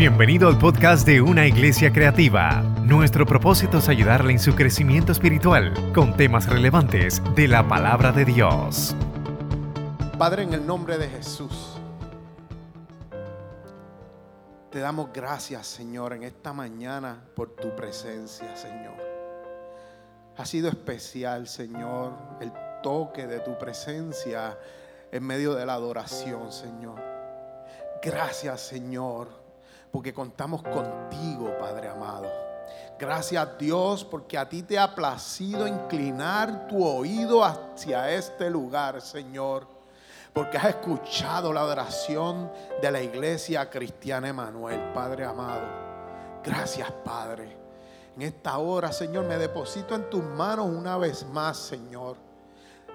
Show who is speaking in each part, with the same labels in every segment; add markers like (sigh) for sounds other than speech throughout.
Speaker 1: Bienvenido al podcast de Una Iglesia Creativa. Nuestro propósito es ayudarle en su crecimiento espiritual con temas relevantes de la palabra de Dios.
Speaker 2: Padre, en el nombre de Jesús, te damos gracias, Señor, en esta mañana por tu presencia, Señor. Ha sido especial, Señor, el toque de tu presencia en medio de la adoración, Señor. Gracias, Señor, porque contamos contigo, Padre amado. Gracias Dios porque a ti te ha placido inclinar tu oído hacia este lugar, Señor. Porque has escuchado la oración de la iglesia cristiana Emanuel, Padre amado. Gracias, Padre. En esta hora, Señor, me deposito en tus manos una vez más, Señor.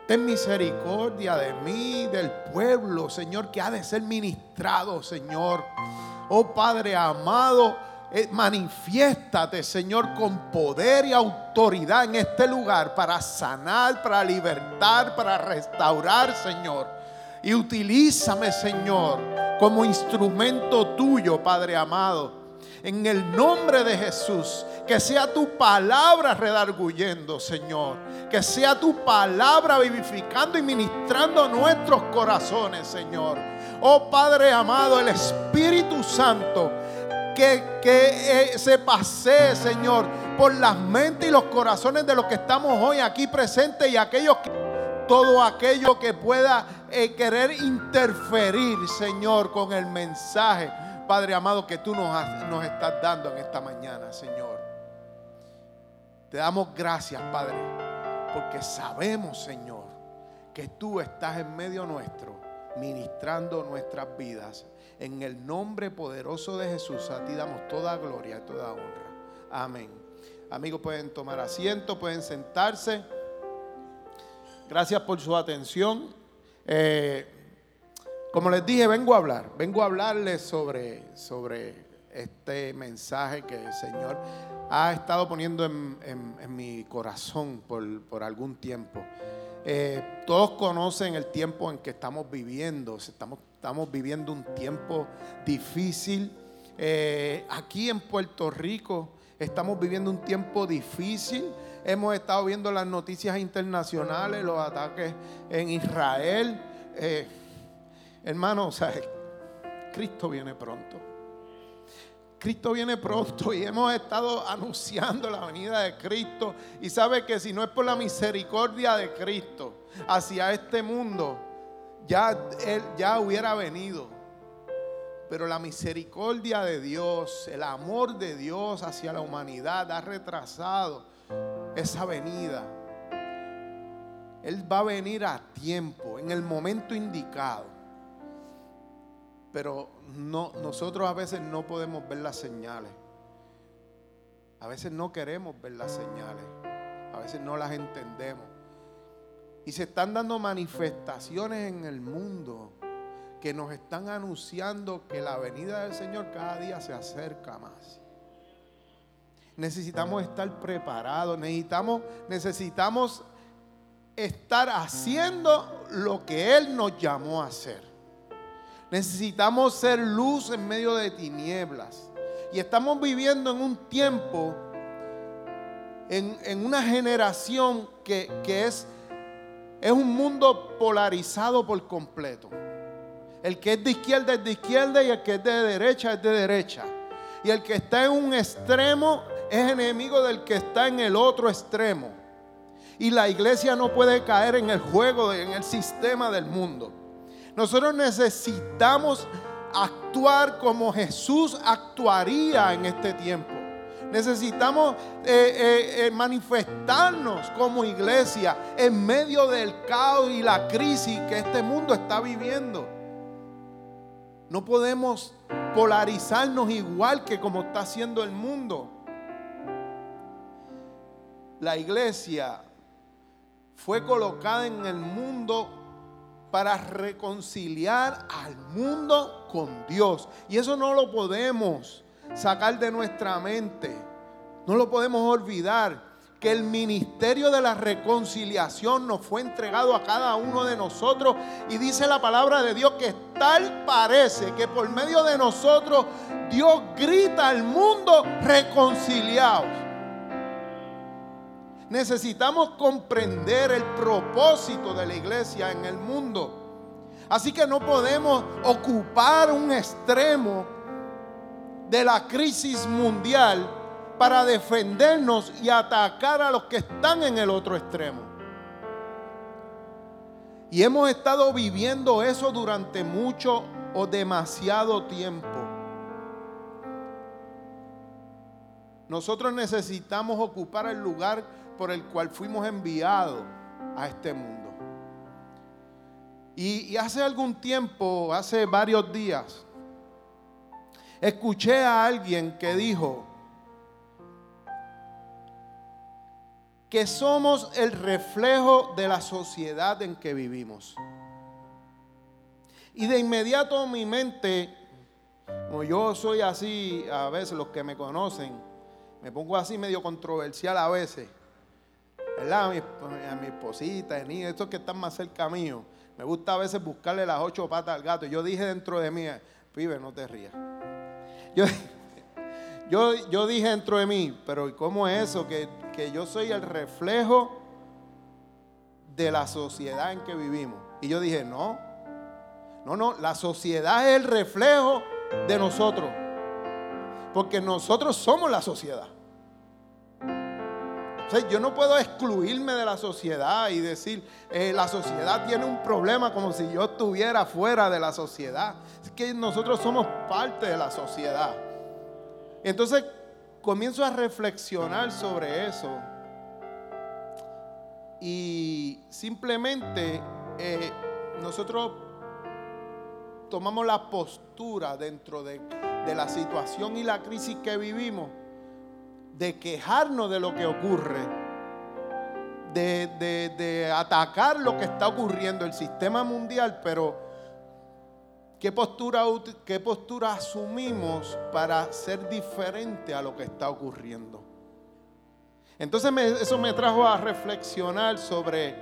Speaker 2: Ten misericordia de mí, del pueblo, Señor, que ha de ser ministrado, Señor. Oh Padre amado, eh, manifiéstate, Señor, con poder y autoridad en este lugar para sanar, para libertar, para restaurar, Señor. Y utilízame, Señor, como instrumento tuyo, Padre amado en el nombre de Jesús. Que sea tu palabra redarguyendo, Señor. Que sea tu palabra vivificando y ministrando nuestros corazones, Señor. Oh Padre amado, el Espíritu Santo. Que, que eh, se pase, Señor, por las mentes y los corazones de los que estamos hoy aquí presentes y aquellos que todo aquello que pueda eh, querer interferir, Señor, con el mensaje Padre amado, que tú nos, nos estás dando en esta mañana, Señor. Te damos gracias, Padre, porque sabemos, Señor, que tú estás en medio nuestro, ministrando nuestras vidas. En el nombre poderoso de Jesús, a ti damos toda gloria y toda honra. Amén. Amigos, pueden tomar asiento, pueden sentarse. Gracias por su atención. Eh, como les dije, vengo a hablar, vengo a hablarles sobre, sobre este mensaje que el Señor ha estado poniendo en, mi corazón por, algún tiempo. Eh, todos conocen el tiempo en que estamos viviendo, estamos, viviendo un tiempo difícil. Eh, aquí en Puerto Rico estamos viviendo un tiempo difícil. Hemos estado viendo las noticias internacionales, los ataques en Israel. Eh, Hermano, o sea, Cristo viene pronto. Cristo viene pronto y hemos estado anunciando la venida de Cristo. Y sabe que si no es por la misericordia de Cristo hacia este mundo, ya Él ya hubiera venido. Pero la misericordia de Dios, el amor de Dios hacia la humanidad ha retrasado esa venida. Él va a venir a tiempo, en el momento indicado pero no, nosotros a veces no podemos ver las señales. A veces no queremos ver las señales. A veces no las entendemos. Y se están dando manifestaciones en el mundo que nos están anunciando que la venida del Señor cada día se acerca más. Necesitamos estar preparados, necesitamos, necesitamos estar haciendo lo que Él nos llamó a hacer. Necesitamos ser luz en medio de tinieblas. Y estamos viviendo en un tiempo, en, una generación que, es, es un mundo polarizado por completo. El que es de izquierda es de izquierda y el que es de derecha es de derecha. Y el que está en un extremo es enemigo del que está en el otro extremo. Y la iglesia no puede caer en el juego, en el sistema del mundo. Nosotros necesitamos actuar como Jesús actuaría en este tiempo. Necesitamos eh, eh, eh, manifestarnos como iglesia en medio del caos y la crisis que este mundo está viviendo. No podemos polarizarnos igual que como está haciendo el mundo. La iglesia fue colocada en el mundo para reconciliar al mundo con Dios. Y eso no lo podemos sacar de nuestra mente. No lo podemos olvidar. Que el ministerio de la reconciliación nos fue entregado a cada uno de nosotros. Y dice la palabra de Dios que tal parece que por medio de nosotros Dios grita al mundo reconciliados. Necesitamos comprender el propósito de la iglesia en el mundo. Así que no podemos ocupar un extremo de la crisis mundial para defendernos y atacar a los que están en el otro extremo. Y hemos estado viviendo eso durante mucho o demasiado tiempo. Nosotros necesitamos ocupar el lugar por el cual fuimos enviados a este mundo. Y, hace algún tiempo, hace varios días, escuché a alguien que dijo que somos el reflejo de la sociedad en que vivimos. Y de inmediato mi mente, como yo soy así, a veces los que me conocen, me pongo así medio controversial a veces, ¿verdad? A mi, a mi esposita, a niños, estos que están más cerca mío me gusta a veces buscarle las ocho patas al gato. Yo dije dentro de mí, pibe, no te rías. Yo, (laughs) yo, dije dentro de mí, pero ¿cómo es eso? Que, que yo soy el reflejo de la sociedad en que vivimos. Y yo dije, no, no, no, la sociedad es el reflejo de nosotros. Porque nosotros somos la sociedad yo no puedo excluirme de la sociedad y decir, eh, la sociedad tiene un problema como si yo estuviera fuera de la sociedad. Es que nosotros somos parte de la sociedad. Entonces comienzo a reflexionar sobre eso. Y simplemente eh, nosotros tomamos la postura dentro de la situación y la crisis que vivimos de quejarnos de lo que ocurre, de, atacar lo que está ocurriendo, el sistema mundial, pero ¿qué postura, ¿qué postura asumimos para ser diferente a lo que está ocurriendo? Entonces eso me trajo a reflexionar sobre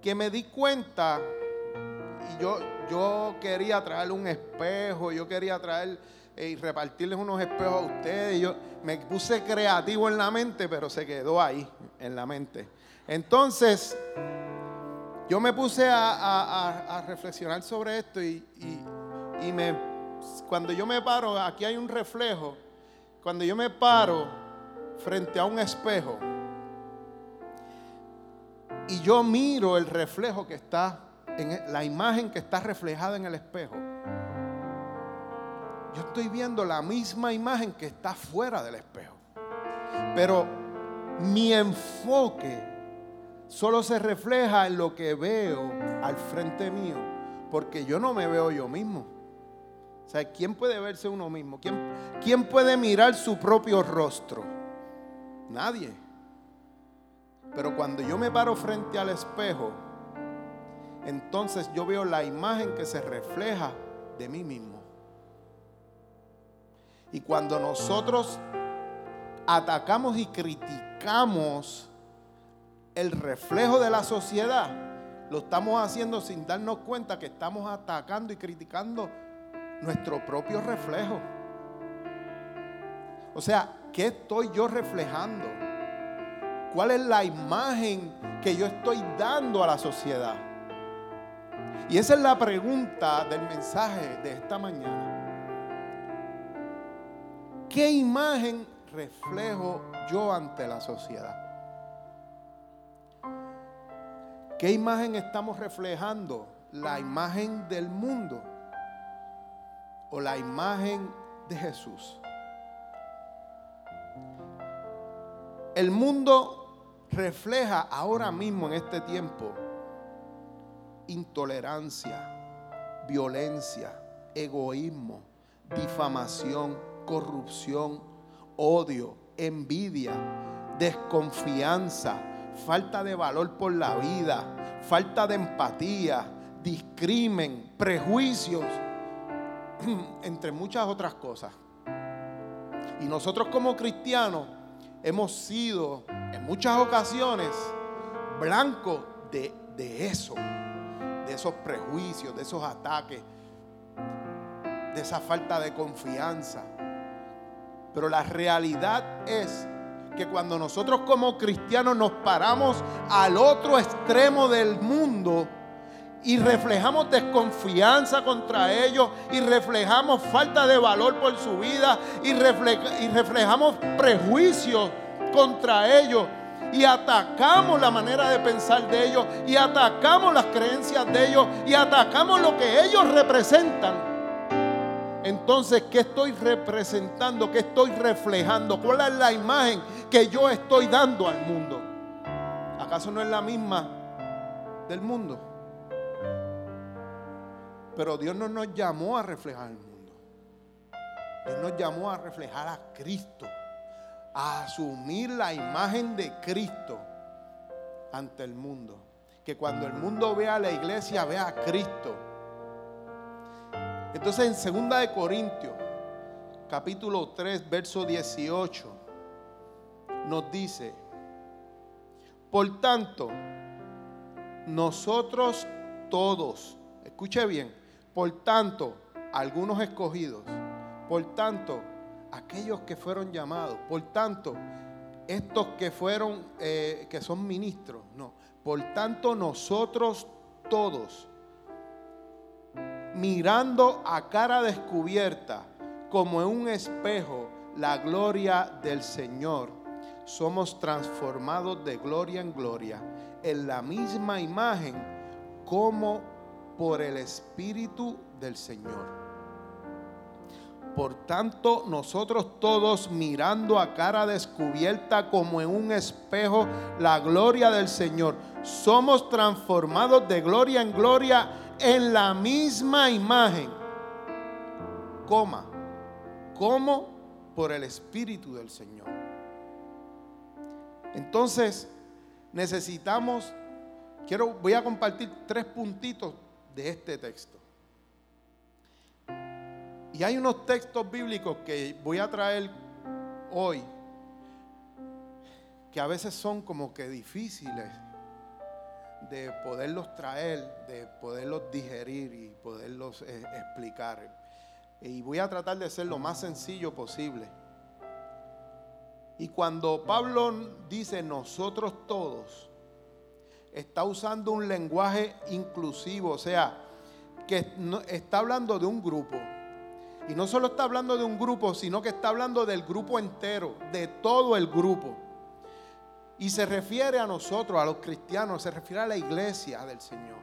Speaker 2: que me di cuenta, y yo, yo quería traer un espejo, yo quería traer y repartirles unos espejos a ustedes. Yo me puse creativo en la mente, pero se quedó ahí, en la mente. Entonces, yo me puse a, reflexionar sobre esto y, y, me, cuando yo me paro, aquí hay un reflejo, cuando yo me paro frente a un espejo y yo miro el reflejo que está, en la imagen que está reflejada en el espejo yo estoy viendo la misma imagen que está fuera del espejo. Pero mi enfoque solo se refleja en lo que veo al frente mío, porque yo no me veo yo mismo. O sea, ¿quién puede verse uno mismo? ¿Quién, quién puede mirar su propio rostro? Nadie. Pero cuando yo me paro frente al espejo, entonces yo veo la imagen que se refleja de mí mismo. Y cuando nosotros atacamos y criticamos el reflejo de la sociedad, lo estamos haciendo sin darnos cuenta que estamos atacando y criticando nuestro propio reflejo. O sea, ¿qué estoy yo reflejando? ¿Cuál es la imagen que yo estoy dando a la sociedad? Y esa es la pregunta del mensaje de esta mañana. ¿Qué imagen reflejo yo ante la sociedad? ¿Qué imagen estamos reflejando? ¿La imagen del mundo o la imagen de Jesús? El mundo refleja ahora mismo en este tiempo intolerancia, violencia, egoísmo, difamación corrupción, odio, envidia, desconfianza, falta de valor por la vida, falta de empatía, discrimen, prejuicios, (clears throat) entre muchas otras cosas. Y nosotros como cristianos hemos sido en muchas ocasiones blancos de, de eso, de esos prejuicios, de esos ataques, de esa falta de confianza. Pero la realidad es que cuando nosotros como cristianos nos paramos al otro extremo del mundo y reflejamos desconfianza contra ellos y reflejamos falta de valor por su vida y, y reflejamos prejuicios contra ellos y atacamos la manera de pensar de ellos y atacamos las creencias de ellos y atacamos lo que ellos representan entonces, ¿qué estoy representando? ¿Qué estoy reflejando? ¿Cuál es la imagen que yo estoy dando al mundo? ¿Acaso no es la misma del mundo? Pero Dios no nos llamó a reflejar el mundo. Dios nos llamó a reflejar a Cristo, a asumir la imagen de Cristo ante el mundo. Que cuando el mundo vea a la iglesia, vea a Cristo entonces en 2 de Corintios, capítulo 3, verso 18, nos dice, por tanto, nosotros todos, escuche bien, por tanto, algunos escogidos, por tanto, aquellos que fueron llamados, por tanto, estos que fueron, eh, que son ministros, no, por tanto, nosotros todos, mirando a cara descubierta, como en un espejo, la gloria del Señor, somos transformados de gloria en gloria, en la misma imagen como por el Espíritu del Señor. Por tanto, nosotros todos mirando a cara descubierta como en un espejo la gloria del Señor, somos transformados de gloria en gloria en la misma imagen, coma, como por el Espíritu del Señor. Entonces, necesitamos, quiero, voy a compartir tres puntitos de este texto. Y hay unos textos bíblicos que voy a traer hoy que a veces son como que difíciles de poderlos traer, de poderlos digerir y poderlos eh, explicar. Y voy a tratar de ser lo más sencillo posible. Y cuando Pablo dice nosotros todos, está usando un lenguaje inclusivo, o sea, que está hablando de un grupo. Y no solo está hablando de un grupo, sino que está hablando del grupo entero, de todo el grupo. Y se refiere a nosotros, a los cristianos, se refiere a la iglesia del Señor.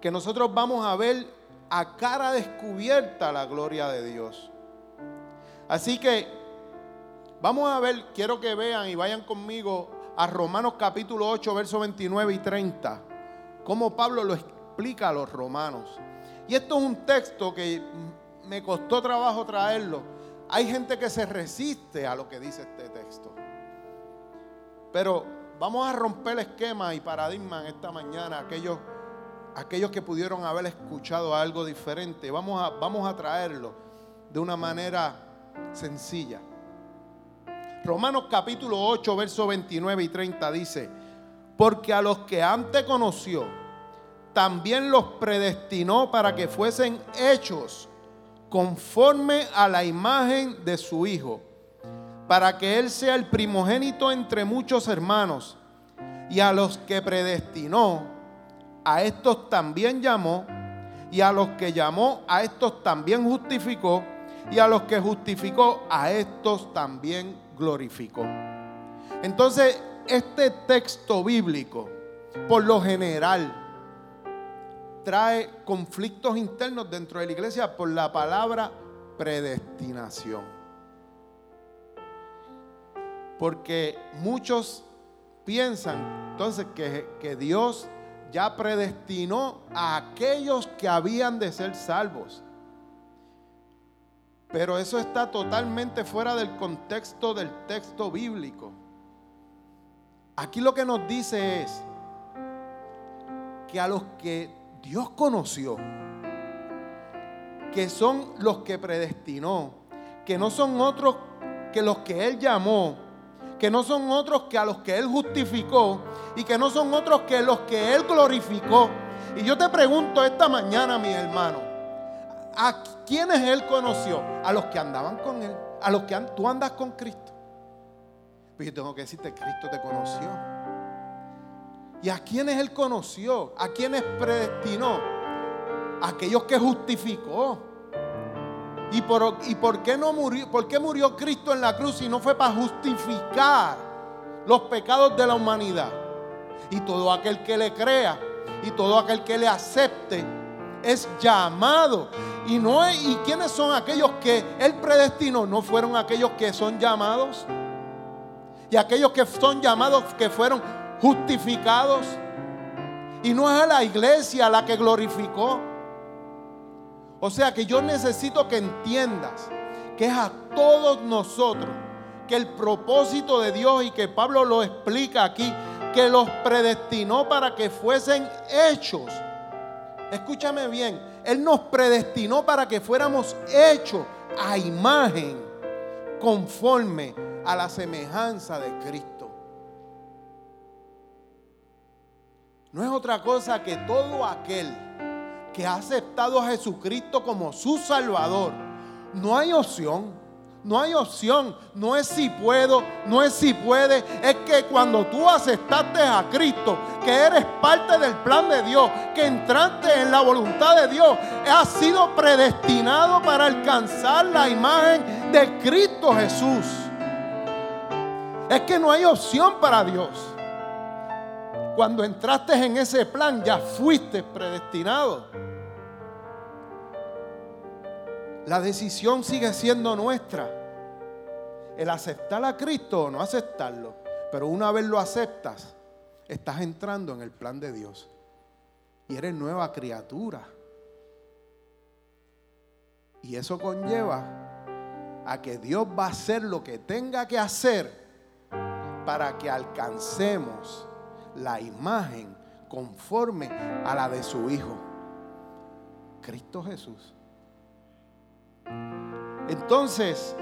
Speaker 2: Que nosotros vamos a ver a cara descubierta la gloria de Dios. Así que vamos a ver, quiero que vean y vayan conmigo a Romanos capítulo 8, versos 29 y 30. Cómo Pablo lo explica a los romanos. Y esto es un texto que me costó trabajo traerlo. Hay gente que se resiste a lo que dice este texto. Pero vamos a romper el esquema y paradigma esta mañana. Aquellos, aquellos que pudieron haber escuchado algo diferente, vamos a, vamos a traerlo de una manera sencilla. Romanos capítulo 8, versos 29 y 30 dice, porque a los que antes conoció, también los predestinó para que fuesen hechos conforme a la imagen de su Hijo para que Él sea el primogénito entre muchos hermanos. Y a los que predestinó, a estos también llamó, y a los que llamó, a estos también justificó, y a los que justificó, a estos también glorificó. Entonces, este texto bíblico, por lo general, trae conflictos internos dentro de la iglesia por la palabra predestinación. Porque muchos piensan entonces que, que Dios ya predestinó a aquellos que habían de ser salvos. Pero eso está totalmente fuera del contexto del texto bíblico. Aquí lo que nos dice es que a los que Dios conoció, que son los que predestinó, que no son otros que los que Él llamó, que no son otros que a los que Él justificó y que no son otros que los que Él glorificó. Y yo te pregunto esta mañana, mi hermano, ¿a quiénes Él conoció? A los que andaban con Él, a los que tú andas con Cristo. Pero yo tengo que decirte, Cristo te conoció. ¿Y a quiénes Él conoció? ¿A quiénes predestinó? aquellos que justificó. ¿Y por, ¿Y por qué no murió? ¿Por qué murió Cristo en la cruz si no fue para justificar los pecados de la humanidad? Y todo aquel que le crea y todo aquel que le acepte es llamado. Y no y quiénes son aquellos que él predestinó? No fueron aquellos que son llamados. Y aquellos que son llamados que fueron justificados. Y no es a la iglesia la que glorificó. O sea que yo necesito que entiendas que es a todos nosotros que el propósito de Dios y que Pablo lo explica aquí, que los predestinó para que fuesen hechos. Escúchame bien, Él nos predestinó para que fuéramos hechos a imagen conforme a la semejanza de Cristo. No es otra cosa que todo aquel que ha aceptado a Jesucristo como su Salvador, no hay opción. No hay opción, no es si puedo, no es si puede, es que cuando tú aceptaste a Cristo, que eres parte del plan de Dios, que entraste en la voluntad de Dios, has sido predestinado para alcanzar la imagen de Cristo Jesús. Es que no hay opción para Dios. Cuando entraste en ese plan ya fuiste predestinado. La decisión sigue siendo nuestra. El aceptar a Cristo o no aceptarlo. Pero una vez lo aceptas, estás entrando en el plan de Dios. Y eres nueva criatura. Y eso conlleva a que Dios va a hacer lo que tenga que hacer para que alcancemos la imagen conforme a la de su Hijo, Cristo Jesús. Entonces,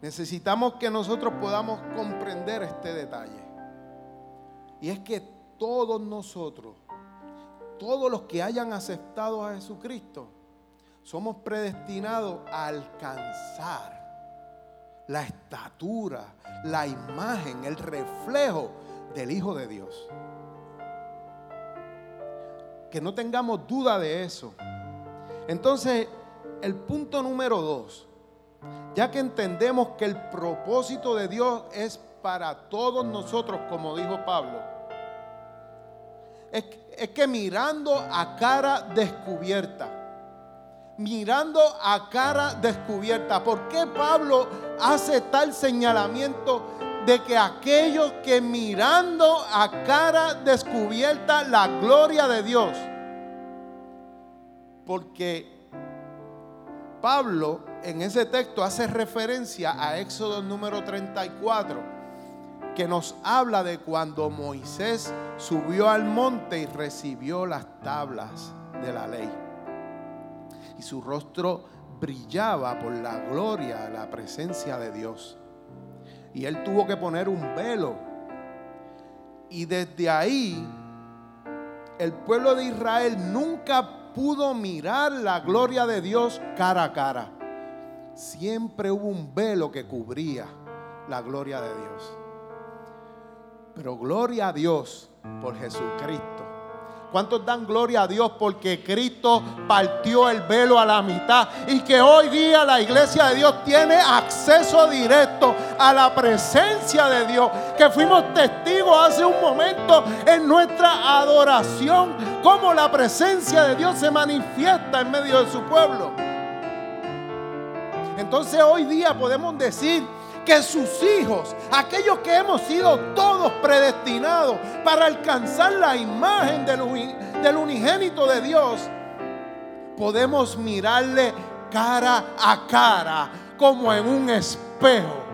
Speaker 2: necesitamos que nosotros podamos comprender este detalle. Y es que todos nosotros, todos los que hayan aceptado a Jesucristo, somos predestinados a alcanzar la estatura, la imagen, el reflejo del Hijo de Dios. Que no tengamos duda de eso. Entonces, el punto número dos, ya que entendemos que el propósito de Dios es para todos nosotros, como dijo Pablo, es, que mirando a cara descubierta, mirando a cara descubierta. ¿Por qué Pablo hace tal señalamiento de que aquellos que mirando a cara descubierta la gloria de Dios? Porque Pablo en ese texto hace referencia a Éxodo número 34, que nos habla de cuando Moisés subió al monte y recibió las tablas de la ley. Y su rostro brillaba por la gloria, la presencia de Dios. Y él tuvo que poner un velo. Y desde ahí, el pueblo de Israel nunca pudo mirar la gloria de Dios cara a cara. Siempre hubo un velo que cubría la gloria de Dios. Pero gloria a Dios por Jesucristo ¿Cuántos dan gloria a Dios porque Cristo partió el velo a la mitad y que hoy día la iglesia de Dios tiene acceso directo a la presencia de Dios? Que fuimos testigos hace un momento en nuestra adoración, cómo la presencia de Dios se manifiesta en medio de su pueblo. Entonces hoy día podemos decir que sus hijos, aquellos que hemos sido todos predestinados para alcanzar la imagen del, unigénito de Dios, podemos mirarle cara a cara, como en un espejo,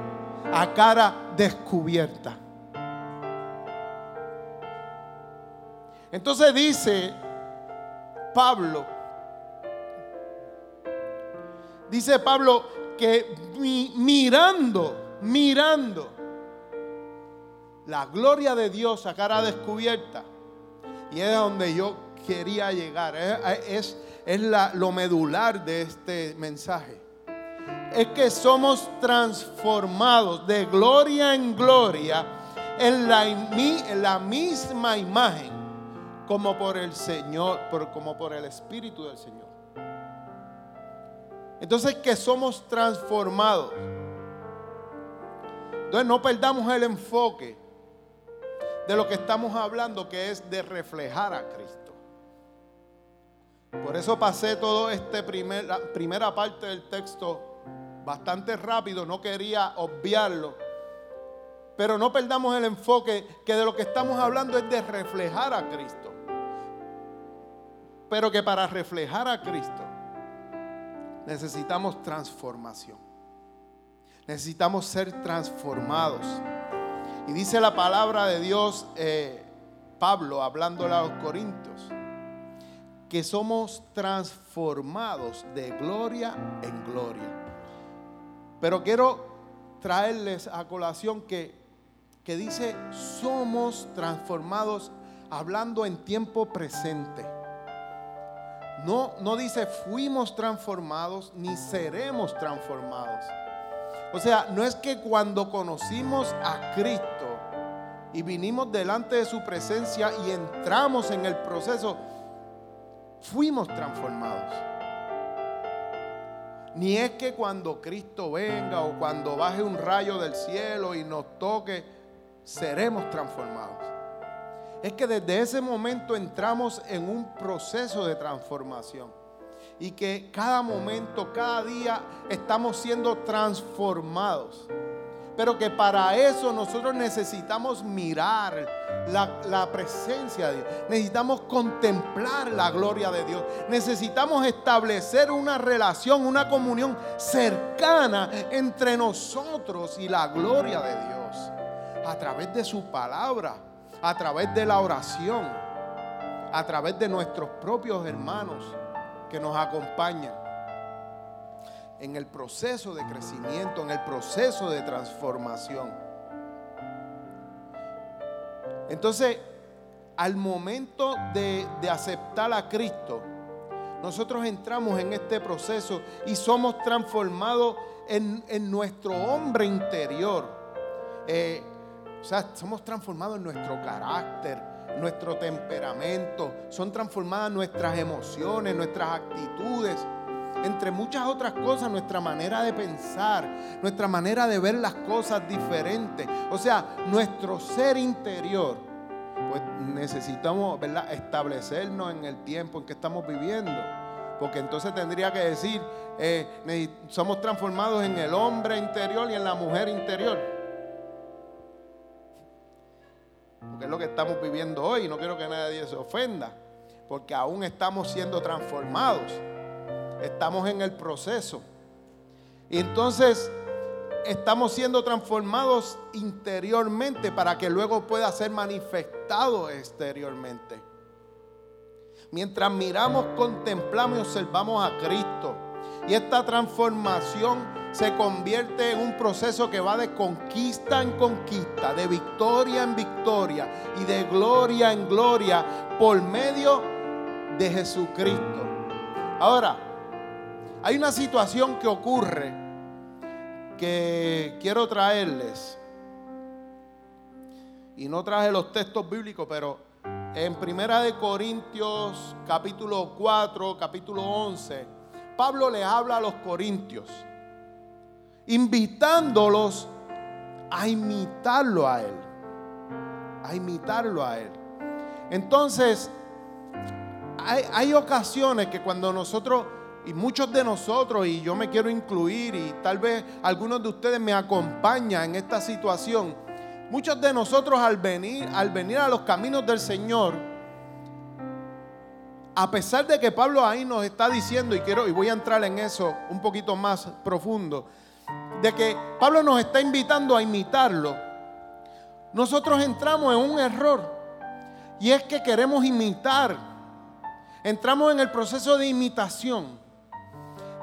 Speaker 2: a cara descubierta. Entonces dice Pablo, dice Pablo que mirando mirando la gloria de Dios a cara descubierta. Y es donde yo quería llegar. Es, es, lo medular de este mensaje. Es que somos transformados de gloria en gloria en la, en la misma imagen como por el Señor, como por el Espíritu del Señor. Entonces que somos transformados. Entonces no perdamos el enfoque de lo que estamos hablando, que es de reflejar a Cristo. Por eso pasé toda esta primera parte del texto bastante rápido, no quería obviarlo. Pero no perdamos el enfoque que de lo que estamos hablando es de reflejar a Cristo. Pero que para reflejar a Cristo necesitamos transformación. Necesitamos ser transformados. Y dice la palabra de Dios, eh, Pablo, hablándole a los Corintios, que somos transformados de gloria en gloria. Pero quiero traerles a colación que, que dice, somos transformados hablando en tiempo presente. No, no dice fuimos transformados ni seremos transformados. O sea, no es que cuando conocimos a Cristo y vinimos delante de su presencia y entramos en el proceso, fuimos transformados. Ni es que cuando Cristo venga o cuando baje un rayo del cielo y nos toque, seremos transformados. Es que desde ese momento entramos en un proceso de transformación y que cada momento, cada día estamos siendo transformados. Pero que para eso nosotros necesitamos mirar la, presencia de Dios. Necesitamos contemplar la gloria de Dios. Necesitamos establecer una relación, una comunión cercana entre nosotros y la gloria de Dios. A través de su palabra, a través de la oración, a través de nuestros propios hermanos que nos acompañan en el proceso de crecimiento, en el proceso de transformación. Entonces, al momento de, aceptar a Cristo, nosotros entramos en este proceso y somos transformados en, nuestro hombre interior. Eh, o sea, somos transformados en nuestro carácter, nuestro temperamento, son transformadas nuestras emociones, nuestras actitudes, entre muchas otras cosas, nuestra manera de pensar, nuestra manera de ver las cosas diferentes. O sea, nuestro ser interior, pues necesitamos establecernos en el tiempo en que estamos viviendo. Porque entonces tendría que decir, eh, somos transformados en el hombre interior y en la mujer interior. Porque es lo que estamos viviendo hoy. No quiero que nadie se ofenda, porque aún estamos siendo transformados. Estamos en el proceso. Y entonces estamos siendo transformados interiormente para que luego pueda ser manifestado exteriormente. Mientras miramos, contemplamos y observamos a Cristo. Y esta transformación se convierte en un proceso que va de conquista en conquista, de victoria en victoria y de gloria en gloria por medio de Jesucristo. Ahora, hay una situación que ocurre que quiero traerles. Y no traje los textos bíblicos, pero en Primera de Corintios capítulo 4, capítulo 11, Pablo le habla a los corintios invitándolos a imitarlo a Él. A imitarlo a Él. Entonces, hay, ocasiones que cuando nosotros, y muchos de nosotros, y yo me quiero incluir, y tal vez algunos de ustedes me acompañan en esta situación, muchos de nosotros al venir, al venir a los caminos del Señor, a pesar de que Pablo ahí nos está diciendo, y quiero, y voy a entrar en eso un poquito más profundo, de que Pablo nos está invitando a imitarlo, nosotros entramos en un error. Y es que queremos imitar. Entramos en el proceso de imitación.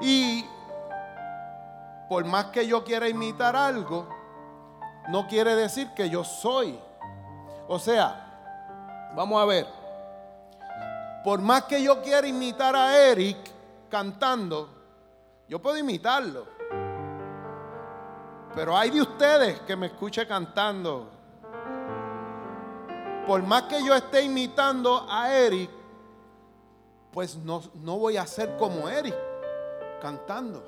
Speaker 2: Y por más que yo quiera imitar algo, no quiere decir que yo soy. O sea, vamos a ver. Por más que yo quiera imitar a Eric cantando, yo puedo imitarlo. Pero hay de ustedes que me escuche cantando. Por más que yo esté imitando a Eric, pues no, no voy a ser como Eric cantando.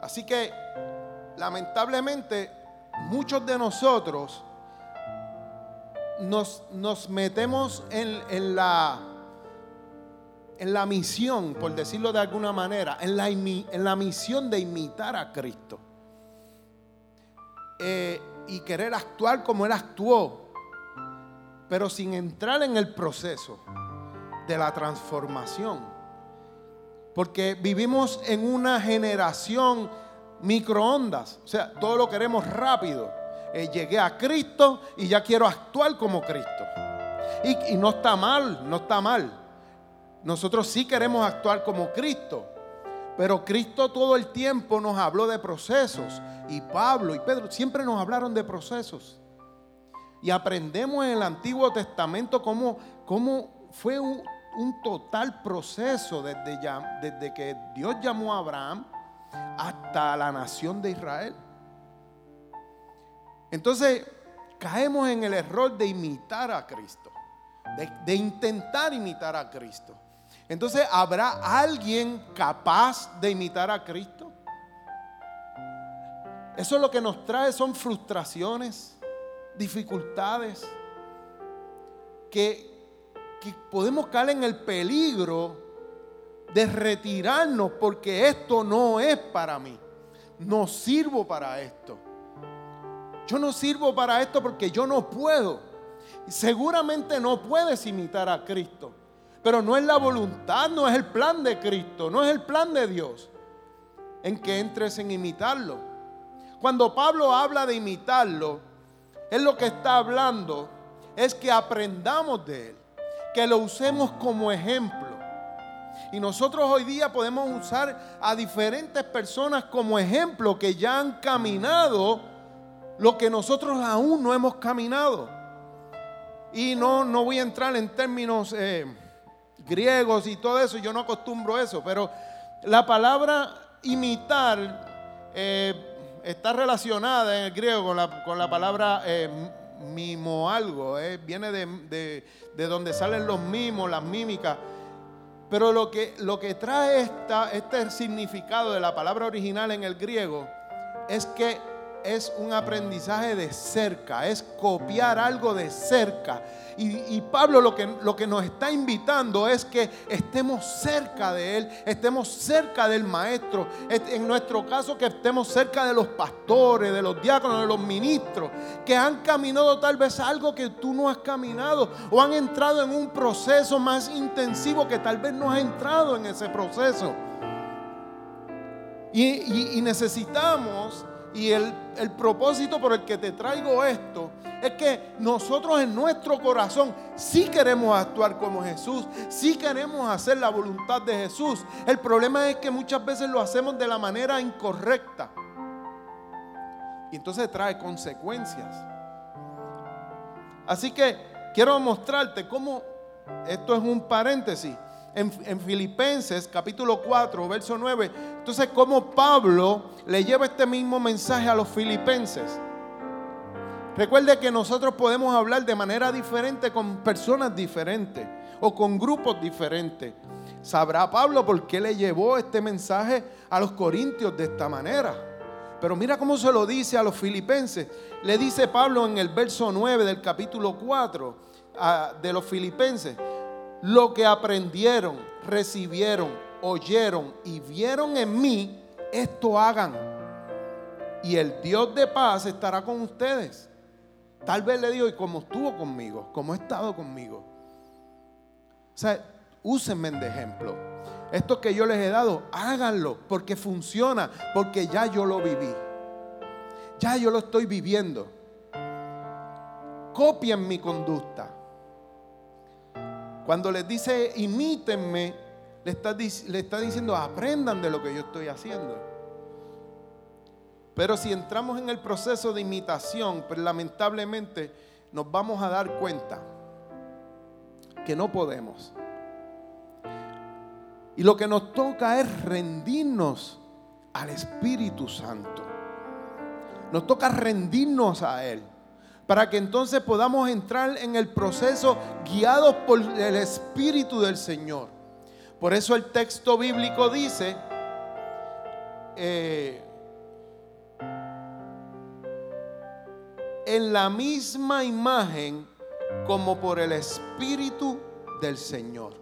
Speaker 2: Así que lamentablemente muchos de nosotros nos, nos metemos en, la, en la misión, por decirlo de alguna manera, en la, en la misión de imitar a Cristo. Eh, y querer actuar como Él actuó, pero sin entrar en el proceso de la transformación. Porque vivimos en una generación microondas. O sea, todo lo queremos rápido. Eh, llegué a Cristo y ya quiero actuar como Cristo. Y, y no está mal, no está mal. Nosotros sí queremos actuar como Cristo. Pero Cristo todo el tiempo nos habló de procesos. Y Pablo y Pedro siempre nos hablaron de procesos. Y aprendemos en el Antiguo Testamento cómo, cómo fue un, total proceso desde, desde que Dios llamó a Abraham hasta la nación de Israel. Entonces caemos en el error de imitar a Cristo, de, intentar imitar a Cristo. Entonces, ¿habrá alguien capaz de imitar a Cristo? Eso es lo que nos trae son frustraciones, dificultades, que, que podemos caer en el peligro de retirarnos porque esto no es para mí. No sirvo para esto. Yo no sirvo para esto porque yo no puedo. Seguramente no puedes imitar a Cristo. Pero no es la voluntad, no es el plan de Cristo, no es el plan de Dios en que entres en imitarlo. Cuando Pablo habla de imitarlo, él lo que está hablando es que aprendamos de él, que lo usemos como ejemplo. Y nosotros hoy día podemos usar a diferentes personas como ejemplo que ya han caminado lo que nosotros aún no hemos caminado. Y no, no voy a entrar en términos eh, griegos y todo eso, yo no acostumbro eso, pero la palabra imitar eh, está relacionada en el griego con la, palabra eh, mimo algo, viene de, de donde salen los mimos, las mímicas. Pero lo que, lo que trae esta, este significado de la palabra original en el griego es que es un aprendizaje de cerca, es copiar algo de cerca. Y, Pablo lo que, lo que nos está invitando es que estemos cerca de Él, estemos cerca del Maestro. En nuestro caso, que estemos cerca de los pastores, de los diáconos, de los ministros, que han caminado tal vez algo que tú no has caminado o han entrado en un proceso más intensivo que tal vez no has entrado en ese proceso. y necesitamos y el, propósito por el que te traigo esto es que nosotros en nuestro corazón sí queremos actuar como Jesús, sí queremos hacer la voluntad de Jesús. El problema es que muchas veces lo hacemos de la manera incorrecta. Y entonces trae consecuencias. Así que quiero mostrarte cómo, esto es un paréntesis, en, Filipenses capítulo 4, verso 9. Entonces, cómo Pablo le lleva este mismo mensaje a los filipenses. Recuerde que nosotros podemos hablar de manera diferente con personas diferentes o con grupos diferentes. Sabrá Pablo por qué le llevó este mensaje a los corintios de esta manera. Pero mira cómo se lo dice a los filipenses. Le dice Pablo en el verso 9 del capítulo 4 ah, de los filipenses lo que aprendieron, recibieron, oyeron y vieron en mí, esto hagan. Y el Dios de paz estará con ustedes. Tal vez le digo, y como estuvo conmigo, como ha estado conmigo. O sea, úsenme de ejemplo. Esto que yo les he dado, háganlo, porque funciona, porque ya yo lo viví. Ya yo lo estoy viviendo. Copien mi conducta. Cuando les dice imítenme, le está, está diciendo aprendan de lo que yo estoy haciendo. Pero si entramos en el proceso de imitación, pues lamentablemente nos vamos a dar cuenta que no podemos. Y lo que nos toca es rendirnos al Espíritu Santo. Nos toca rendirnos a Él para que entonces podamos entrar en el proceso guiados por el Espíritu del Señor. Por eso el texto bíblico dice, eh, en la misma imagen como por el Espíritu del Señor.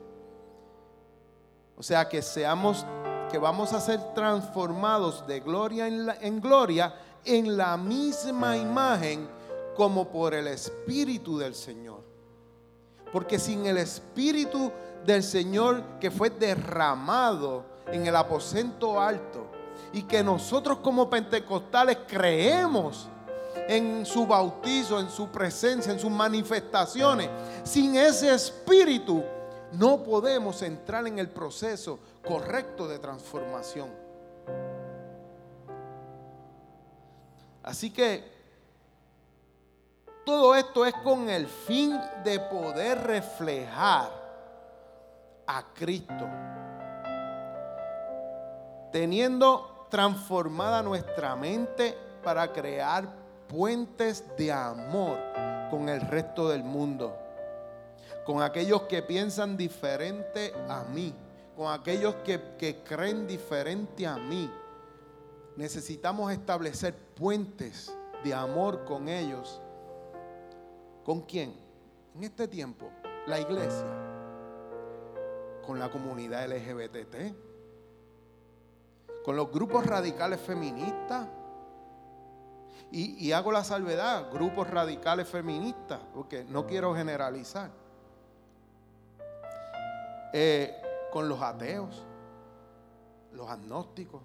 Speaker 2: O sea, que seamos, que vamos a ser transformados de gloria en, en gloria en la misma imagen como por el Espíritu del Señor. Porque sin el Espíritu del Señor que fue derramado en el aposento alto y que nosotros como pentecostales creemos en su bautizo, en su presencia, en sus manifestaciones. Sin ese espíritu no podemos entrar en el proceso correcto de transformación. Así que todo esto es con el fin de poder reflejar a Cristo. Teniendo transformada nuestra mente para crear puentes de amor con el resto del mundo, con aquellos que piensan diferente a mí, con aquellos que, creen diferente a mí. Necesitamos establecer puentes de amor con ellos. ¿Con quién? En este tiempo, la iglesia, con la comunidad LGBT, con los grupos radicales feministas, y, hago la salvedad, grupos radicales feministas, porque no quiero generalizar. Eh, con los ateos, los agnósticos,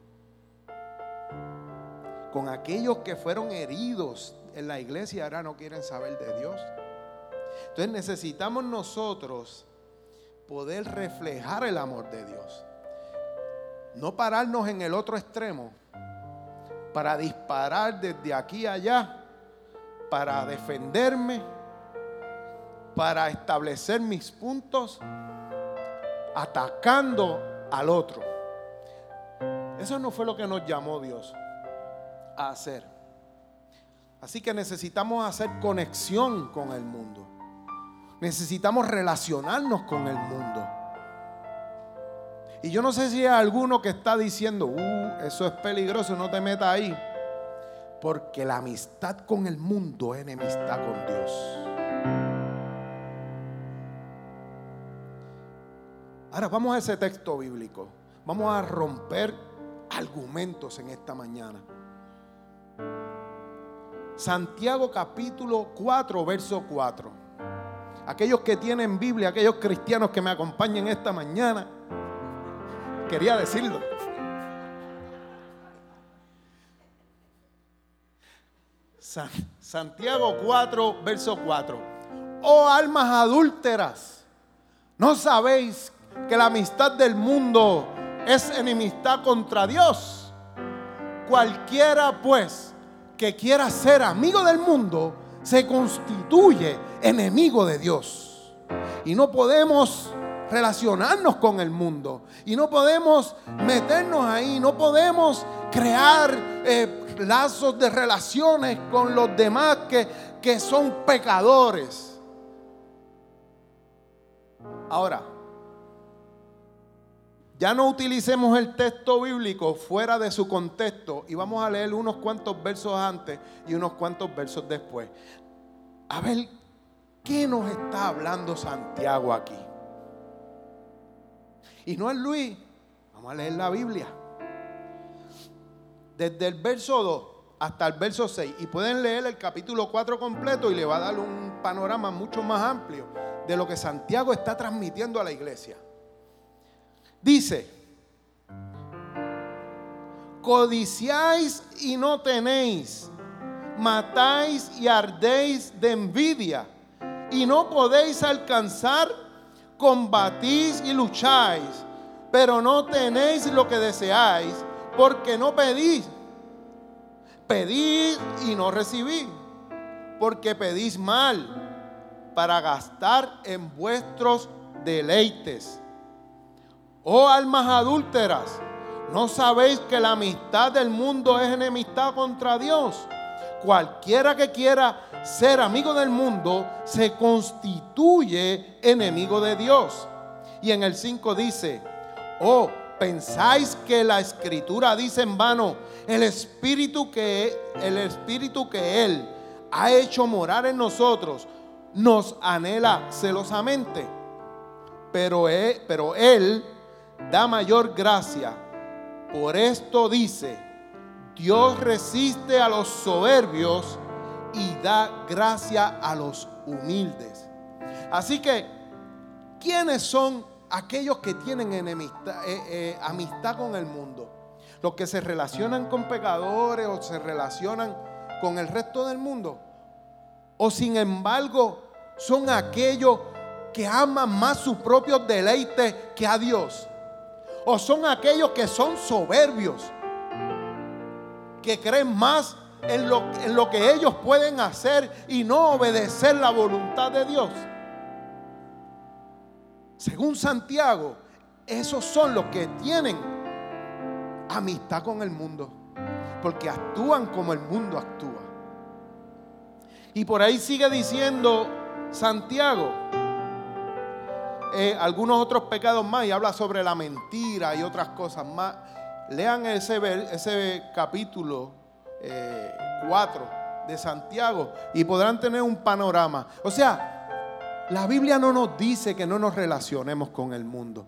Speaker 2: con aquellos que fueron heridos en la iglesia ahora no quieren saber de Dios. Entonces necesitamos nosotros poder reflejar el amor de Dios. No pararnos en el otro extremo para disparar desde aquí a allá, para defenderme, para establecer mis puntos, atacando al otro. Eso no fue lo que nos llamó Dios a hacer. Así que necesitamos hacer conexión con el mundo. Necesitamos relacionarnos con el mundo. Y yo no sé si hay alguno que está diciendo, uh, eso es peligroso, no te metas ahí. Porque la amistad con el mundo es enemistad con Dios. Ahora vamos a ese texto bíblico. Vamos a romper argumentos en esta mañana. Santiago capítulo 4, verso 4. Aquellos que tienen Biblia, aquellos cristianos que me acompañen esta mañana quería decirlo. Santiago 4, verso 4. Oh almas adúlteras, ¿no sabéis que la amistad del mundo es enemistad contra Dios? Cualquiera pues que quiera ser amigo del mundo se constituye enemigo de Dios. Y no podemos relacionarnos con el mundo. Y no podemos meternos ahí, no podemos crear eh, lazos de relaciones con los demás que, que son pecadores. Ahora, ya no utilicemos el texto bíblico fuera de su contexto y vamos a leer unos cuantos versos antes y unos cuantos versos después. A ver, ¿qué nos está hablando Santiago aquí? Y no es Luis. Vamos a leer la Biblia. Desde el verso 2 hasta el verso 6. Y pueden leer el capítulo 4 completo y le va a dar un panorama mucho más amplio de lo que Santiago está transmitiendo a la iglesia. Dice, codiciáis y no tenéis, matáis y ardéis de envidia y no podéis alcanzar combatís y lucháis, pero no tenéis lo que deseáis, porque no pedís. pedid y no recibid, porque pedís mal para gastar en vuestros deleites. Oh almas adúlteras, ¿no sabéis que la amistad del mundo es enemistad contra Dios? Cualquiera que quiera ser amigo del mundo se constituye enemigo de Dios. Y en el 5 dice, oh, pensáis que la escritura dice en vano, el espíritu que el espíritu que él ha hecho morar en nosotros nos anhela celosamente. Pero pero él da mayor gracia. Por esto dice, Dios resiste a los soberbios y da gracia a los humildes. Así que, ¿quiénes son aquellos que tienen enemistad, eh, eh, amistad con el mundo? Los que se relacionan con pecadores o se relacionan con el resto del mundo. O sin embargo, son aquellos que aman más sus propios deleites que a Dios. O son aquellos que son soberbios, que creen más en lo, en lo que ellos pueden hacer y no obedecer la voluntad de Dios. Según Santiago, esos son los que tienen amistad con el mundo, porque actúan como el mundo actúa. Y por ahí sigue diciendo Santiago, eh, algunos otros pecados más y habla sobre la mentira y otras cosas más. Lean ese, ese capítulo 4 eh, de Santiago y podrán tener un panorama. O sea, la Biblia no nos dice que no nos relacionemos con el mundo.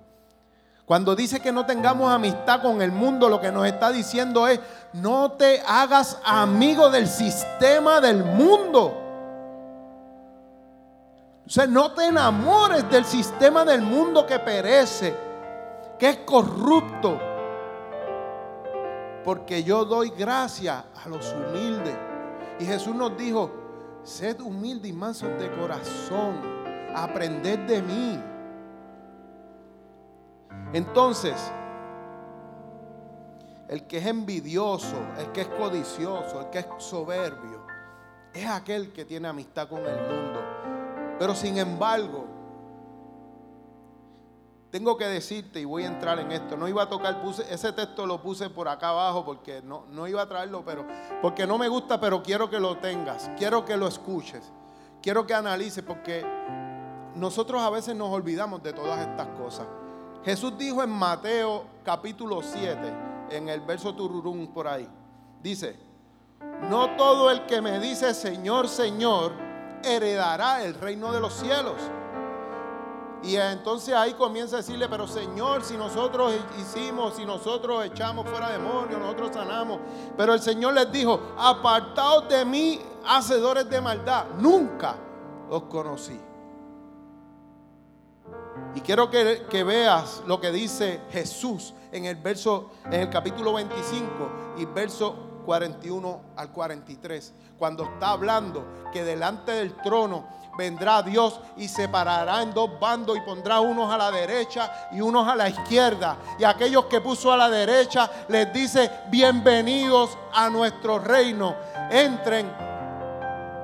Speaker 2: Cuando dice que no tengamos amistad con el mundo, lo que nos está diciendo es, no te hagas amigo del sistema del mundo. O sea, no te enamores del sistema del mundo que perece, que es corrupto. Porque yo doy gracia a los humildes. Y Jesús nos dijo, sed humildes y mansos de corazón, aprended de mí. Entonces, el que es envidioso, el que es codicioso, el que es soberbio, es aquel que tiene amistad con el mundo. Pero sin embargo, tengo que decirte y voy a entrar en esto. No iba a tocar, puse, ese texto lo puse por acá abajo porque no, no iba a traerlo, pero porque no me gusta, pero quiero que lo tengas, quiero que lo escuches, quiero que analices, porque nosotros a veces nos olvidamos de todas estas cosas. Jesús dijo en Mateo capítulo 7, en el verso tururum por ahí, dice, no todo el que me dice Señor, Señor, heredará el reino de los cielos. Y entonces ahí comienza a decirle, pero Señor, si nosotros hicimos, si nosotros echamos fuera demonios, nosotros sanamos. Pero el Señor les dijo, apartaos de mí, hacedores de maldad. Nunca os conocí. Y quiero que, que, veas lo que dice Jesús en el verso, en el capítulo 25 y verso 41 al 43, cuando está hablando que delante del trono vendrá Dios y separará en dos bandos y pondrá unos a la derecha y unos a la izquierda. Y aquellos que puso a la derecha les dice, bienvenidos a nuestro reino. Entren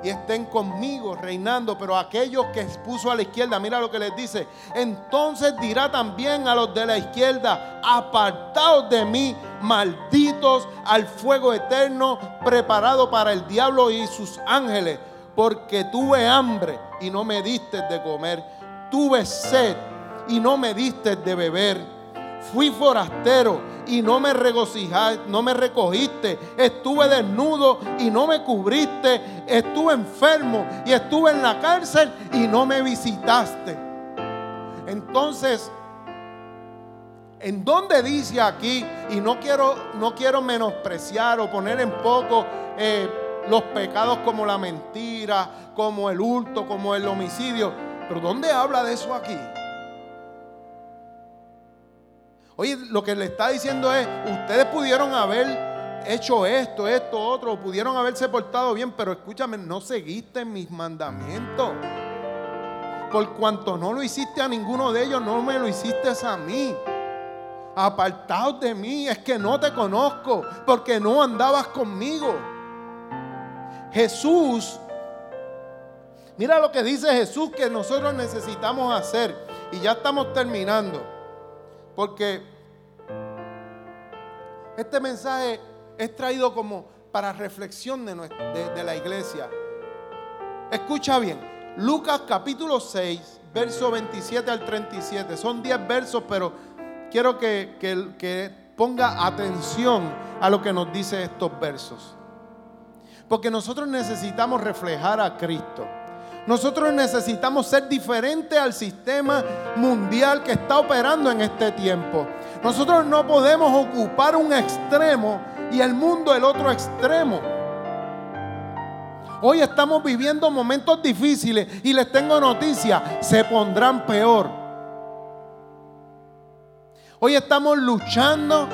Speaker 2: y estén conmigo reinando. Pero aquellos que puso a la izquierda, mira lo que les dice. Entonces dirá también a los de la izquierda, apartaos de mí, malditos al fuego eterno preparado para el diablo y sus ángeles. Porque tuve hambre y no me diste de comer. Tuve sed y no me diste de beber Fui forastero y no me regocijaste, no me recogiste. Estuve desnudo y no me cubriste. Estuve enfermo y estuve en la cárcel y no me visitaste. Entonces, ¿en dónde dice aquí? Y no quiero, no quiero menospreciar o poner en poco eh, los pecados como la mentira, como el hurto, como el homicidio. Pero ¿dónde habla de eso aquí? Oye, lo que le está diciendo es, ustedes pudieron haber hecho esto, esto, otro, pudieron haberse portado bien, pero escúchame, no seguiste mis mandamientos. Por cuanto no lo hiciste a ninguno de ellos, no me lo hiciste a mí. Apartaos de mí, es que no te conozco, porque no andabas conmigo. Jesús, mira lo que dice Jesús que nosotros necesitamos hacer. Y ya estamos terminando. Porque este mensaje es traído como para reflexión de, la iglesia. Escucha bien, Lucas capítulo 6, verso 27 al 37. Son 10 versos, pero quiero que, que ponga atención a lo que nos dice estos versos. Porque nosotros necesitamos reflejar a Cristo. Nosotros necesitamos ser diferentes al sistema mundial que está operando en este tiempo. Nosotros no podemos ocupar un extremo y el mundo el otro extremo. Hoy estamos viviendo momentos difíciles y les tengo noticia, se pondrán peor. Hoy estamos luchando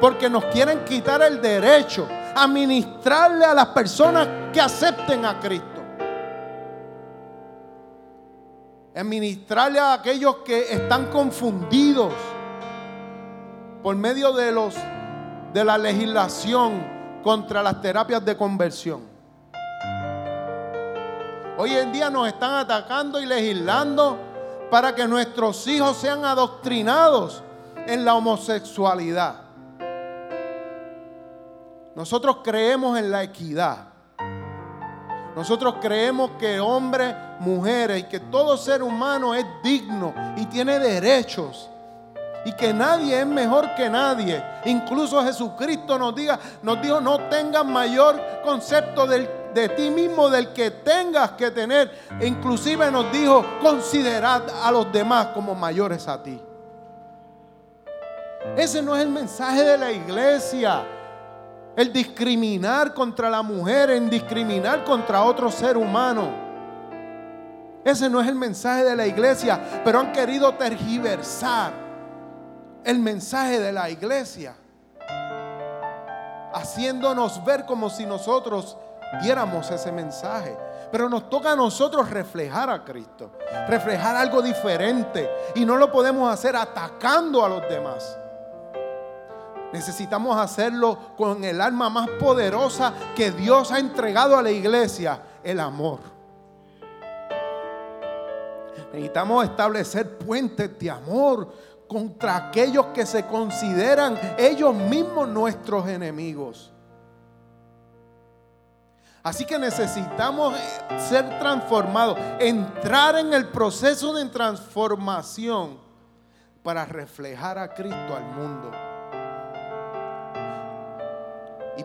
Speaker 2: porque nos quieren quitar el derecho a ministrarle a las personas que acepten a Cristo. Administrarle a aquellos que están confundidos por medio de los de la legislación contra las terapias de conversión. Hoy en día nos están atacando y legislando para que nuestros hijos sean adoctrinados en la homosexualidad. Nosotros creemos en la equidad. Nosotros creemos que hombres, mujeres y que todo ser humano es digno y tiene derechos. Y que nadie es mejor que nadie. Incluso Jesucristo nos, diga, nos dijo, no tengas mayor concepto de ti mismo del que tengas que tener. Inclusive nos dijo, considerad a los demás como mayores a ti. Ese no es el mensaje de la iglesia el discriminar contra la mujer, en discriminar contra otro ser humano. Ese no es el mensaje de la iglesia, pero han querido tergiversar el mensaje de la iglesia, haciéndonos ver como si nosotros diéramos ese mensaje. Pero nos toca a nosotros reflejar a Cristo, reflejar algo diferente. Y no lo podemos hacer atacando a los demás. Necesitamos hacerlo con el alma más poderosa que Dios ha entregado a la iglesia, el amor. Necesitamos establecer puentes de amor contra aquellos que se consideran ellos mismos nuestros enemigos. Así que necesitamos ser transformados, entrar en el proceso de transformación para reflejar a Cristo al mundo.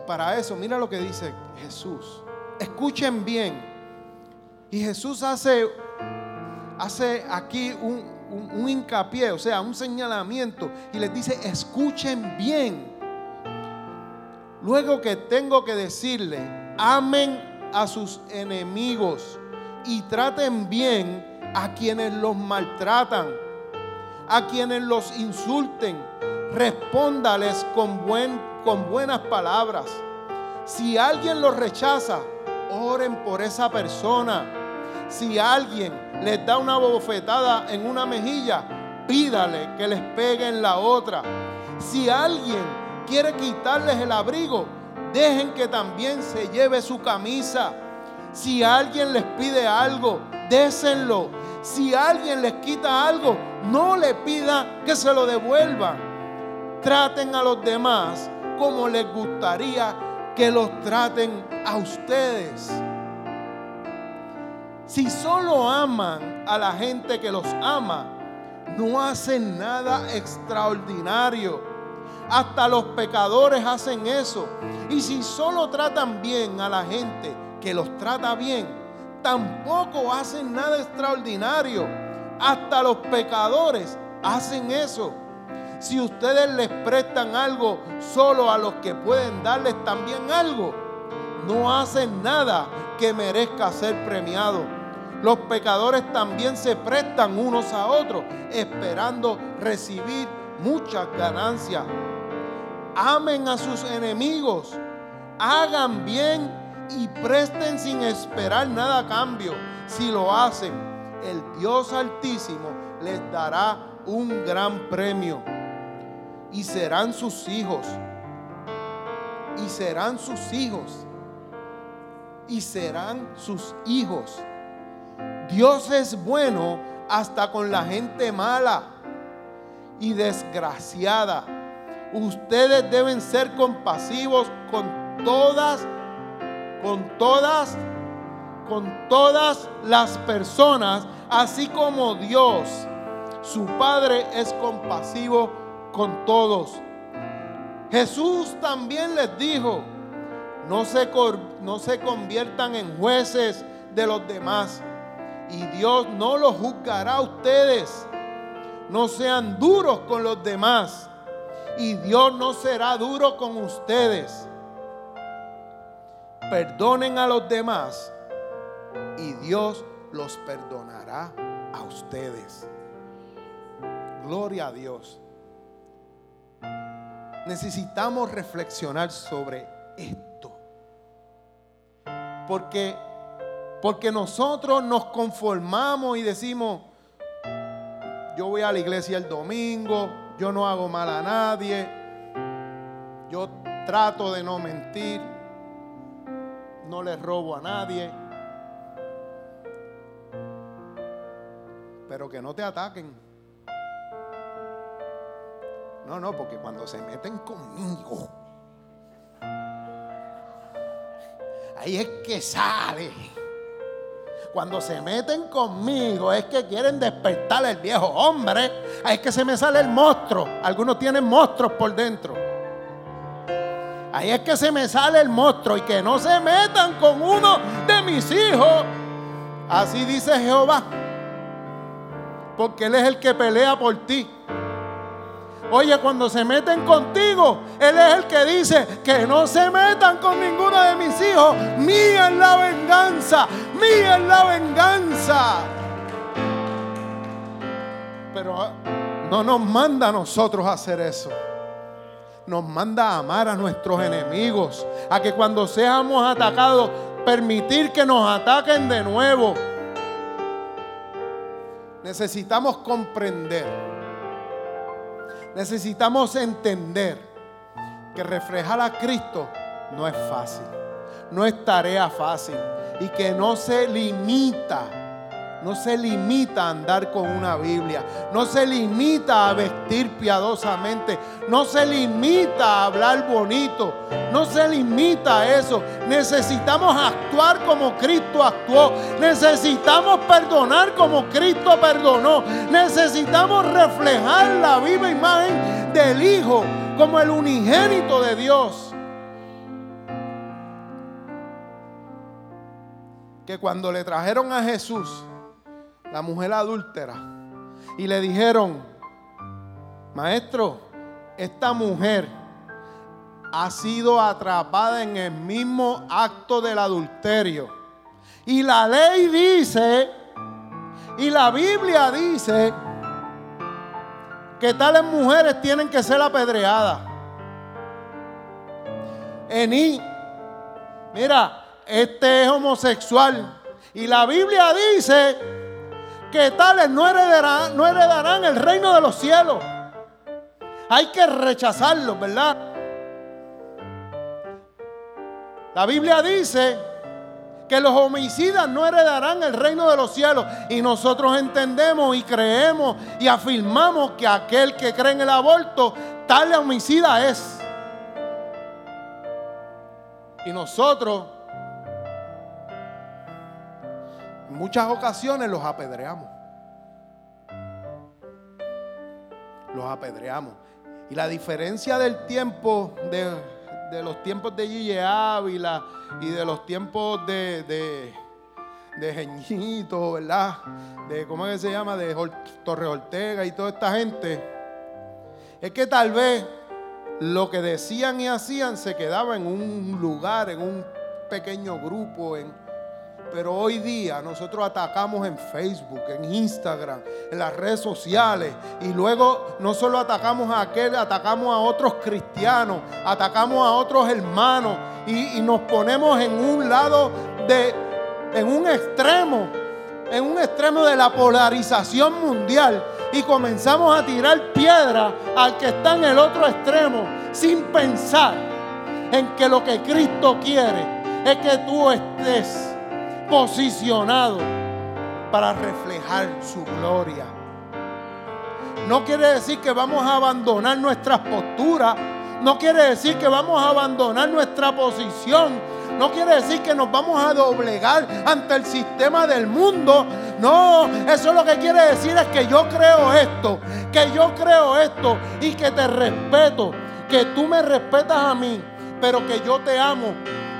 Speaker 2: Para eso, mira lo que dice Jesús. Escuchen bien. Y Jesús hace, hace aquí un, un, hincapié, o sea, un señalamiento. Y les dice, escuchen bien. Luego que tengo que decirle, amen a sus enemigos y traten bien a quienes los maltratan, a quienes los insulten. Respóndales con buen con buenas palabras. Si alguien los rechaza, oren por esa persona. Si alguien les da una bofetada en una mejilla, pídale que les pegue en la otra. Si alguien quiere quitarles el abrigo, dejen que también se lleve su camisa. Si alguien les pide algo, désenlo. Si alguien les quita algo, no le pida que se lo devuelvan. Traten a los demás como les gustaría que los traten a ustedes. Si solo aman a la gente que los ama, no hacen nada extraordinario. Hasta los pecadores hacen eso. Y si solo tratan bien a la gente que los trata bien, tampoco hacen nada extraordinario. Hasta los pecadores hacen eso. Si ustedes les prestan algo solo a los que pueden darles también algo, no hacen nada que merezca ser premiado. Los pecadores también se prestan unos a otros, esperando recibir muchas ganancias. Amen a sus enemigos, hagan bien y presten sin esperar nada a cambio. Si lo hacen, el Dios Altísimo les dará un gran premio y serán sus hijos. Y serán sus hijos. y serán sus hijos. Dios es bueno hasta con la gente mala y desgraciada. Ustedes deben ser compasivos con todas, con todas, con todas las personas, así como Dios, su Padre, es compasivo con todos. Jesús también les dijo, no se, no se conviertan en jueces de los demás y Dios no los juzgará a ustedes. No sean duros con los demás y Dios no será duro con ustedes. Perdonen a los demás y Dios los perdonará a ustedes. Gloria a Dios. Necesitamos reflexionar sobre esto. Porque porque nosotros nos conformamos y decimos, yo voy a la iglesia el domingo, yo no hago mal a nadie, yo trato de no mentir, no le robo a nadie. Pero que no te ataquen. No, no, porque cuando se meten conmigo, ahí es que sale. Cuando se meten conmigo es que quieren despertar el viejo hombre. Ahí es que se me sale el monstruo. Algunos tienen monstruos por dentro. Ahí es que se me sale el monstruo y que no se metan con uno de mis hijos. Así dice Jehová. Porque Él es el que pelea por ti. Oye, cuando se meten contigo, Él es el que dice que no se metan con ninguno de mis hijos. Mía es la venganza, mía es la venganza. Pero ah, no nos manda a nosotros hacer eso. Nos manda a amar a nuestros enemigos, a que cuando seamos atacados, permitir que nos ataquen de nuevo. Necesitamos comprender necesitamos entender que reflejar a Cristo no es fácil, no es tarea fácil y que no se limita no se limita a andar con una Biblia, no se limita a vestir piadosamente, no se limita a hablar bonito, no se limita a eso. Necesitamos actuar como Cristo actuó, necesitamos perdonar como Cristo perdonó, necesitamos reflejar la viva imagen del Hijo como el unigénito de Dios. Que cuando le trajeron a Jesús, la mujer adúltera, y le dijeron, maestro, esta mujer ha sido atrapada en el mismo acto del adulterio. Y la ley dice, y la Biblia dice, que tales mujeres tienen que ser apedreadas. Ení, mira, este es homosexual. Y la Biblia dice que tales no heredarán, no heredarán el reino de los cielos. Hay que rechazarlos, ¿verdad? La Biblia dice que los homicidas no heredarán el reino de los cielos. Y nosotros entendemos y creemos y afirmamos que aquel que cree en el aborto, tal homicida es. Y nosotros muchas ocasiones los apedreamos. Los apedreamos. Y la diferencia del tiempo, de, los tiempos de Gille Ávila y de los tiempos de, de, de ¿verdad? De, ¿cómo es que se llama? De Torre Ortega y toda esta gente. Es que tal vez lo que decían y hacían se quedaba en un lugar, en un pequeño grupo, en, pero hoy día nosotros atacamos en Facebook, en Instagram, en las redes sociales. Y luego no solo atacamos a aquel, atacamos a otros cristianos, atacamos a otros hermanos. Y, nos ponemos en un lado de, en un extremo, en un extremo de la polarización mundial. Y comenzamos a tirar piedra al que está en el otro extremo, sin pensar en que lo que Cristo quiere es que tú estés posicionado para reflejar su gloria. No quiere decir que vamos a abandonar nuestras posturas. No quiere decir que vamos a abandonar nuestra posición. No quiere decir que nos vamos a doblegar ante el sistema del mundo. No, eso lo que quiere decir es que yo creo esto, que yo creo esto y que te respeto, que tú me respetas a mí, pero que yo te amo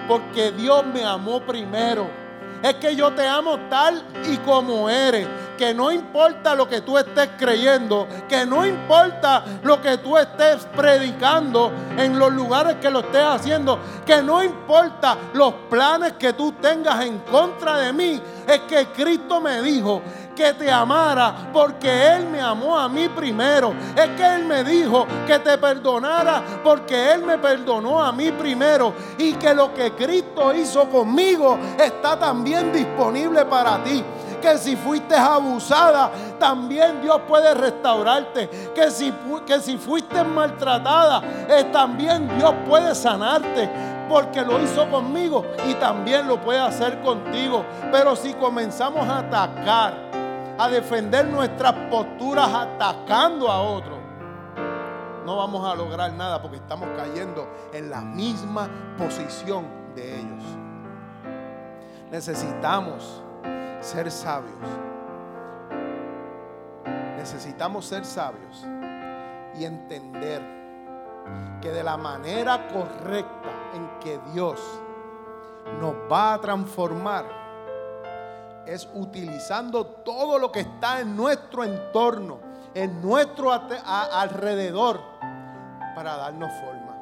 Speaker 2: porque Dios me amó primero es que yo te amo tal y como eres. Que no importa lo que tú estés creyendo, que no importa lo que tú estés predicando en los lugares que lo estés haciendo, que no importa los planes que tú tengas en contra de mí, es que Cristo me dijo que te amara porque Él me amó a mí primero. Es que Él me dijo que te perdonara porque Él me perdonó a mí primero. Y que lo que Cristo hizo conmigo está también disponible para ti que si fuiste abusada, también Dios puede restaurarte. Que si, que si fuiste maltratada, eh, también Dios puede sanarte. Porque lo hizo conmigo y también lo puede hacer contigo. Pero si comenzamos a atacar, a defender nuestras posturas atacando a otros, no vamos a lograr nada porque estamos cayendo en la misma posición de ellos. Necesitamos ser sabios. Necesitamos ser sabios y entender que de la manera correcta en que Dios nos va a transformar, es utilizando todo lo que está en nuestro entorno, en nuestro alrededor, para darnos forma,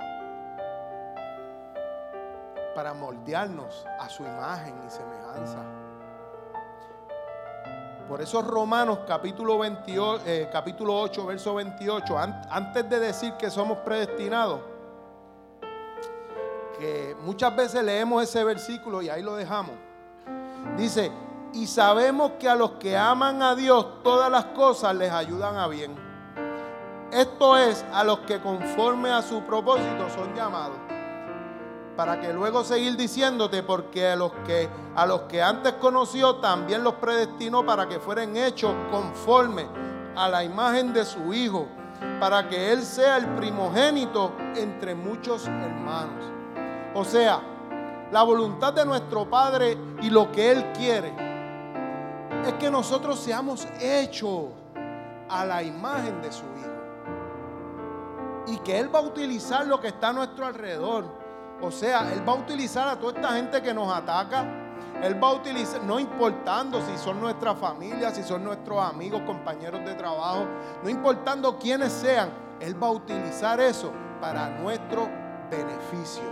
Speaker 2: para moldearnos a su imagen y semejanza. Por eso Romanos capítulo, 28, eh, capítulo 8, verso 28, antes de decir que somos predestinados, que muchas veces leemos ese versículo y ahí lo dejamos. Dice, y sabemos que a los que aman a Dios todas las cosas les ayudan a bien. Esto es a los que conforme a su propósito son llamados. Para que luego seguir diciéndote, porque a los que a los que antes conoció también los predestinó para que fueran hechos conforme a la imagen de su hijo, para que él sea el primogénito entre muchos hermanos. O sea, la voluntad de nuestro Padre y lo que él quiere es que nosotros seamos hechos a la imagen de su Hijo. Y que Él va a utilizar lo que está a nuestro alrededor. O sea, Él va a utilizar a toda esta gente que nos ataca. Él va a utilizar, no importando si son nuestra familia, si son nuestros amigos, compañeros de trabajo, no importando quiénes sean, Él va a utilizar eso para nuestro beneficio,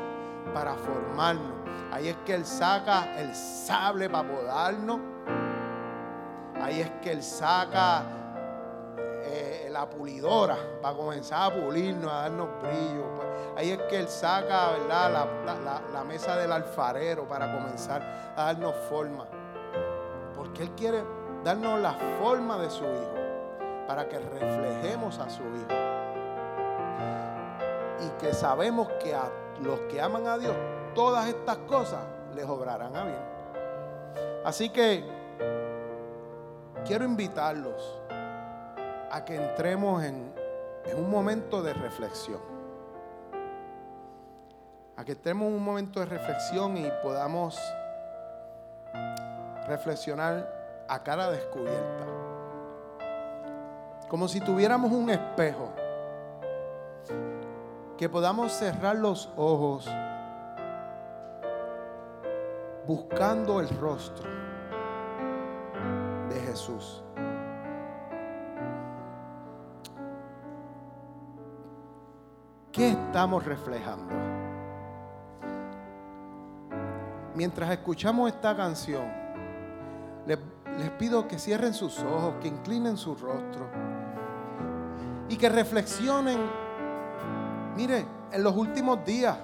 Speaker 2: para formarnos. Ahí es que Él saca el sable para podarnos Ahí es que Él saca eh, la pulidora para comenzar a pulirnos, a darnos brillo. Ahí es que Él saca ¿verdad? La, mesa del alfarero para comenzar a darnos forma. Porque Él quiere darnos la forma de su Hijo, para que reflejemos a su Hijo. Y que sabemos que a los que aman a Dios, todas estas cosas les obrarán a bien. Así que quiero invitarlos a que entremos en, un momento de reflexión. A que entremos en un momento de reflexión y podamos reflexionar a cara descubierta. Como si tuviéramos un espejo. Que podamos cerrar los ojos buscando el rostro Jesús. ¿Qué estamos reflejando? Mientras escuchamos esta canción, les, les, pido que cierren sus ojos, que inclinen su rostro y que reflexionen, mire, en los últimos días,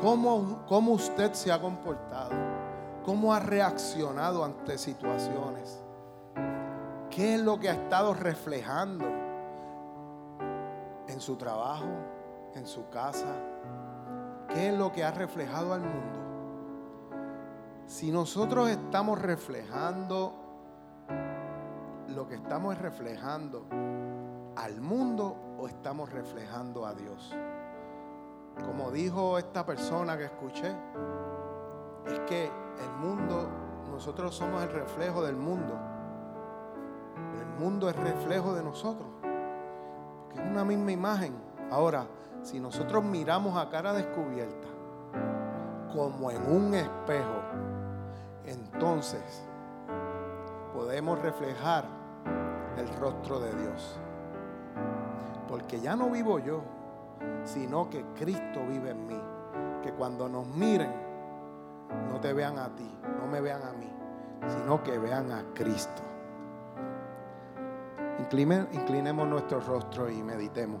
Speaker 2: cómo, cómo usted se ha comportado, cómo ha reaccionado ante situaciones. ¿Qué es lo que ha estado reflejando en su trabajo, en su casa? ¿Qué es lo que ha reflejado al mundo?
Speaker 3: Si nosotros estamos reflejando lo que estamos reflejando al mundo o estamos reflejando a Dios. Como dijo esta persona que escuché, es que el mundo, nosotros somos el reflejo del mundo. El mundo es reflejo de nosotros. Porque es una misma imagen. Ahora, si nosotros miramos a cara descubierta, como en un espejo, entonces podemos reflejar el rostro de Dios. Porque ya no vivo yo, sino que Cristo vive en mí. Que cuando nos miren, no te vean a ti, no me vean a mí, sino que vean a Cristo. Inclinemos nuestro rostro y meditemos